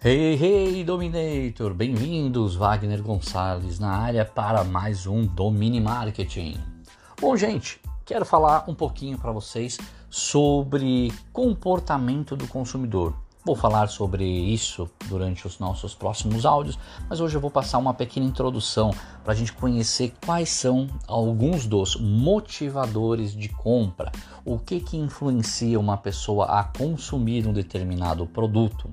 Hey, hey, Dominator! Bem-vindos, Wagner Gonçalves, na área para mais um Domini Marketing. Bom, gente, quero falar um pouquinho para vocês sobre comportamento do consumidor. Vou falar sobre isso durante os nossos próximos áudios, mas hoje eu vou passar uma pequena introdução para a gente conhecer quais são alguns dos motivadores de compra, o que que influencia uma pessoa a consumir um determinado produto.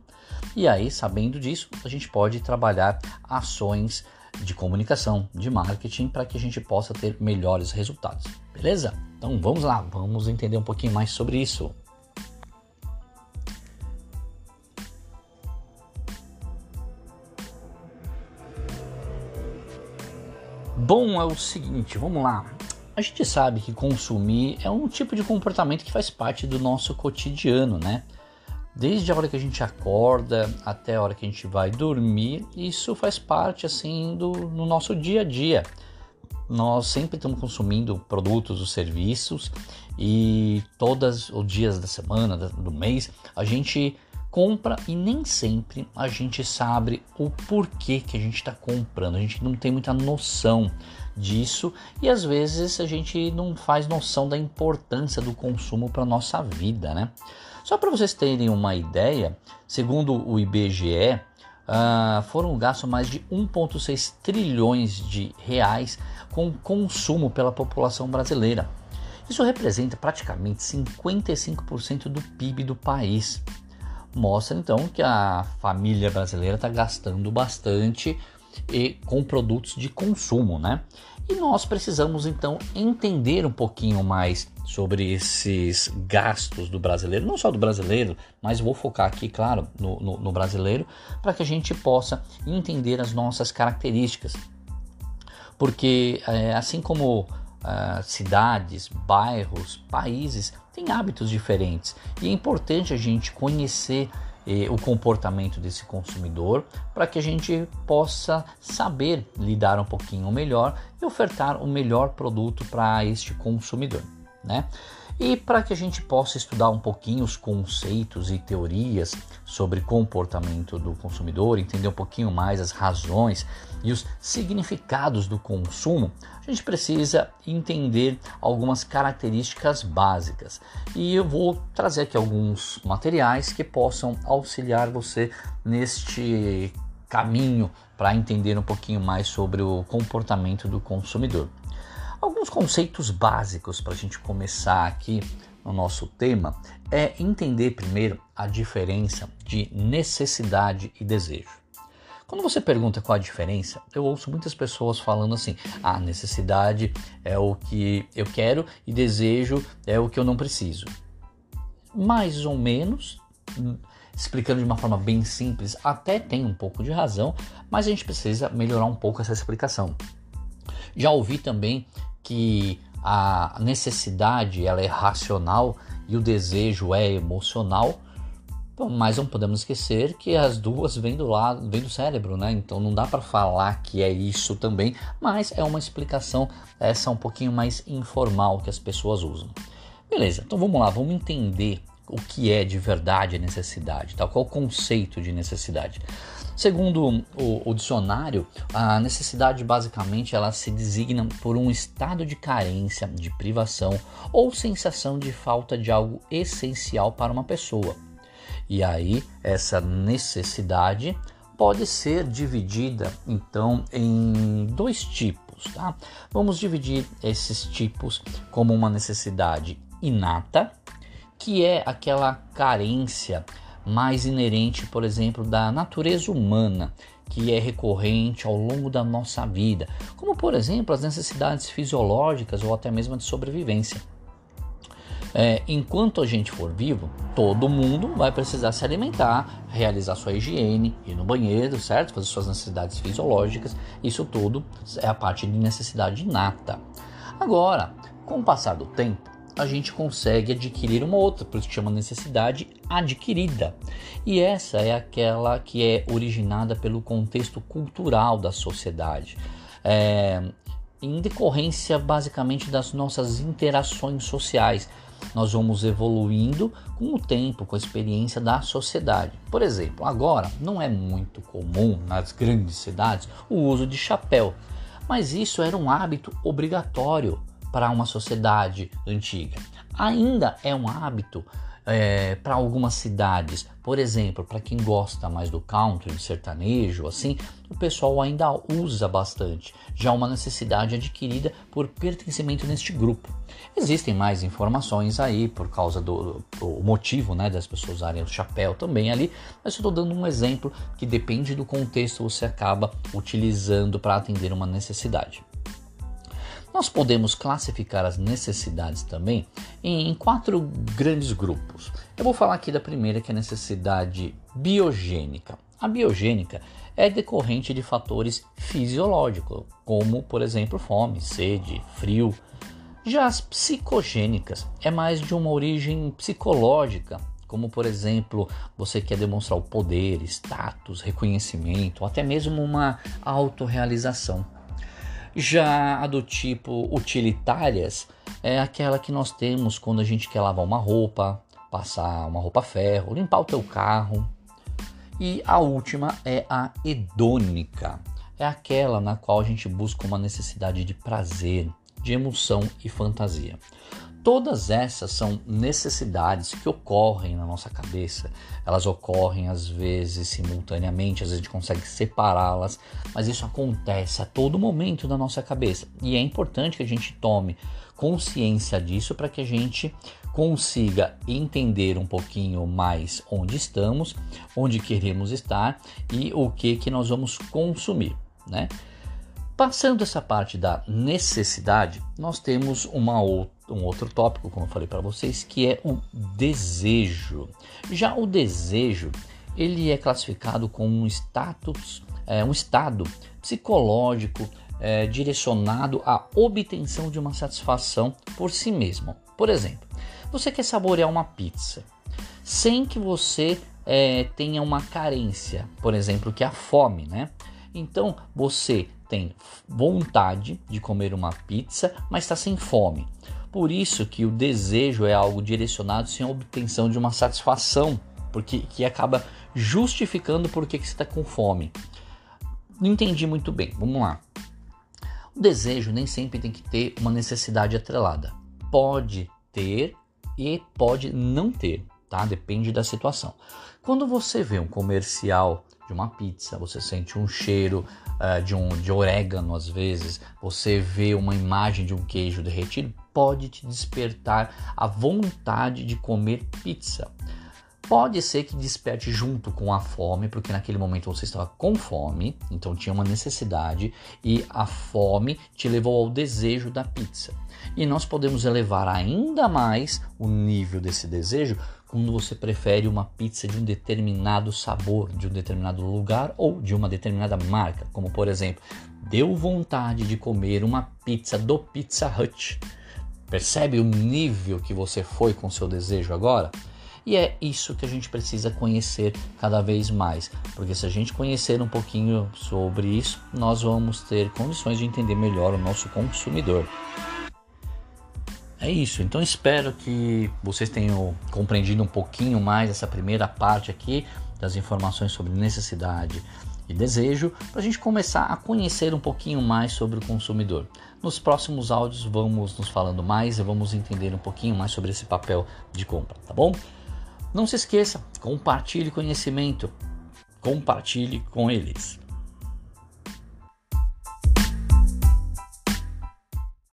E aí, sabendo disso, a gente pode trabalhar ações de comunicação, de marketing, para que a gente possa ter melhores resultados. Beleza? Então vamos lá, vamos entender um pouquinho mais sobre isso. Bom, é o seguinte, vamos lá. A gente sabe que consumir é um tipo de comportamento que faz parte do nosso cotidiano, né? Desde a hora que a gente acorda até a hora que a gente vai dormir, isso faz parte assim do no nosso dia a dia. Nós sempre estamos consumindo produtos ou serviços e todos os dias da semana, do mês, a gente compra e nem sempre a gente sabe o porquê que a gente está comprando. A gente não tem muita noção disso e às vezes a gente não faz noção da importância do consumo para nossa vida, né? Só para vocês terem uma ideia, segundo o IBGE, uh, ah, foram gastos mais de 1,6 trilhões de reais com consumo pela população brasileira. Isso representa praticamente 55% do PIB do país mostra então que a família brasileira está gastando bastante e com produtos de consumo, né? E nós precisamos então entender um pouquinho mais sobre esses gastos do brasileiro, não só do brasileiro, mas vou focar aqui, claro, no, no, no brasileiro, para que a gente possa entender as nossas características. Porque é, assim como uh, cidades, bairros, países têm hábitos diferentes e é importante a gente conhecer eh, o comportamento desse consumidor para que a gente possa saber lidar um pouquinho melhor e ofertar o melhor produto para este consumidor, né? E para que a gente possa estudar um pouquinho os conceitos e teorias sobre comportamento do consumidor, entender um pouquinho mais as razões e os significados do consumo, a gente precisa entender algumas características básicas. E eu vou trazer aqui alguns materiais que possam auxiliar você neste caminho para entender um pouquinho mais sobre o comportamento do consumidor. Conceitos básicos para a gente começar aqui no nosso tema é entender primeiro a diferença de necessidade e desejo. Quando você pergunta qual a diferença, eu ouço muitas pessoas falando assim: a ah, necessidade é o que eu quero e desejo é o que eu não preciso. Mais ou menos, explicando de uma forma bem simples, até tem um pouco de razão, mas a gente precisa melhorar um pouco essa explicação. Já ouvi também que a necessidade ela é racional e o desejo é emocional, mas não podemos esquecer que as duas vêm do lado, vêm do cérebro, né? Então não dá para falar que é isso também, mas é uma explicação essa um pouquinho mais informal que as pessoas usam. Beleza? Então vamos lá, vamos entender o que é de verdade a necessidade, tal? qual o conceito de necessidade. Segundo o, o, dicionário, a necessidade basicamente ela se designa por um estado de carência, de privação ou sensação de falta de algo essencial para uma pessoa. E aí essa necessidade pode ser dividida então em dois tipos, tá? Vamos dividir esses tipos como uma necessidade inata, que é aquela carência mais inerente, por exemplo, da natureza humana, que é recorrente ao longo da nossa vida, como por exemplo as necessidades fisiológicas ou até mesmo de sobrevivência. É, enquanto a gente for vivo, todo mundo vai precisar se alimentar, realizar sua higiene, ir no banheiro, certo? Fazer suas necessidades fisiológicas. Isso tudo é a parte de necessidade inata. Agora, com o passar do tempo, a gente consegue adquirir uma outra, por isso que chama necessidade adquirida. E essa é aquela que é originada pelo contexto cultural da sociedade. É, em decorrência basicamente das nossas interações sociais. nós vamos evoluindo com o tempo, com a experiência da sociedade. Por exemplo, agora não é muito comum nas grandes cidades o uso de chapéu, mas isso era um hábito obrigatório para uma sociedade antiga. Ainda é um hábito é, para algumas cidades, por exemplo, para quem gosta mais do country, do sertanejo, assim, o pessoal ainda usa bastante, já uma necessidade adquirida por pertencimento neste grupo. Existem mais informações aí por causa do, do motivo né, das pessoas usarem o chapéu também ali, mas estou dando um exemplo que depende do contexto você acaba utilizando para atender uma necessidade. Nós podemos classificar as necessidades também em quatro grandes grupos. Eu vou falar aqui da primeira, que é a necessidade biogênica. A biogênica é decorrente de fatores fisiológicos, como, por exemplo, fome, sede, frio. Já as psicogênicas é mais de uma origem psicológica, como por exemplo, você quer demonstrar o poder, status, reconhecimento, ou até mesmo uma autorrealização. Já a do tipo utilitárias é aquela que nós temos quando a gente quer lavar uma roupa, passar uma roupa ferro, limpar o teu carro. E a última é a hedônica. É aquela na qual a gente busca uma necessidade de prazer, de emoção e fantasia. Todas essas são necessidades que ocorrem na nossa cabeça. Elas ocorrem às vezes simultaneamente, às vezes a gente consegue separá-las, mas isso acontece a todo momento na nossa cabeça. E é importante que a gente tome consciência disso para que a gente consiga entender um pouquinho mais onde estamos, onde queremos estar e o que que nós vamos consumir, né? Passando essa parte da necessidade, nós temos uma outra, um outro tópico, como eu falei para vocês, que é o desejo. Já o desejo, ele é classificado como um status, é, um estado psicológico é, direcionado à obtenção de uma satisfação por si mesmo. Por exemplo, você quer saborear uma pizza sem que você é, tenha uma carência, por exemplo, que é a fome, né? Então você tem vontade de comer uma pizza, mas está sem fome. Por isso que o desejo é algo direcionado sem a obtenção de uma satisfação, porque que acaba justificando por que, que você está com fome. Não entendi muito bem. Vamos lá. O desejo nem sempre tem que ter uma necessidade atrelada. Pode ter e pode não ter, tá? Depende da situação. Quando você vê um comercial de uma pizza, você sente um cheiro uh, de um de orégano às vezes, você vê uma imagem de um queijo derretido, pode te despertar a vontade de comer pizza. Pode ser que desperte junto com a fome, porque naquele momento você estava com fome, então tinha uma necessidade e a fome te levou ao desejo da pizza. E nós podemos elevar ainda mais o nível desse desejo quando você prefere uma pizza de um determinado sabor, de um determinado lugar ou de uma determinada marca, como por exemplo, deu vontade de comer uma pizza do Pizza Hut. Percebe o nível que você foi com seu desejo agora? E é isso que a gente precisa conhecer cada vez mais, porque se a gente conhecer um pouquinho sobre isso, nós vamos ter condições de entender melhor o nosso consumidor. É isso, então espero que vocês tenham compreendido um pouquinho mais essa primeira parte aqui das informações sobre necessidade e desejo, para a gente começar a conhecer um pouquinho mais sobre o consumidor. Nos próximos áudios vamos nos falando mais e vamos entender um pouquinho mais sobre esse papel de compra, tá bom? Não se esqueça, compartilhe conhecimento, compartilhe com eles.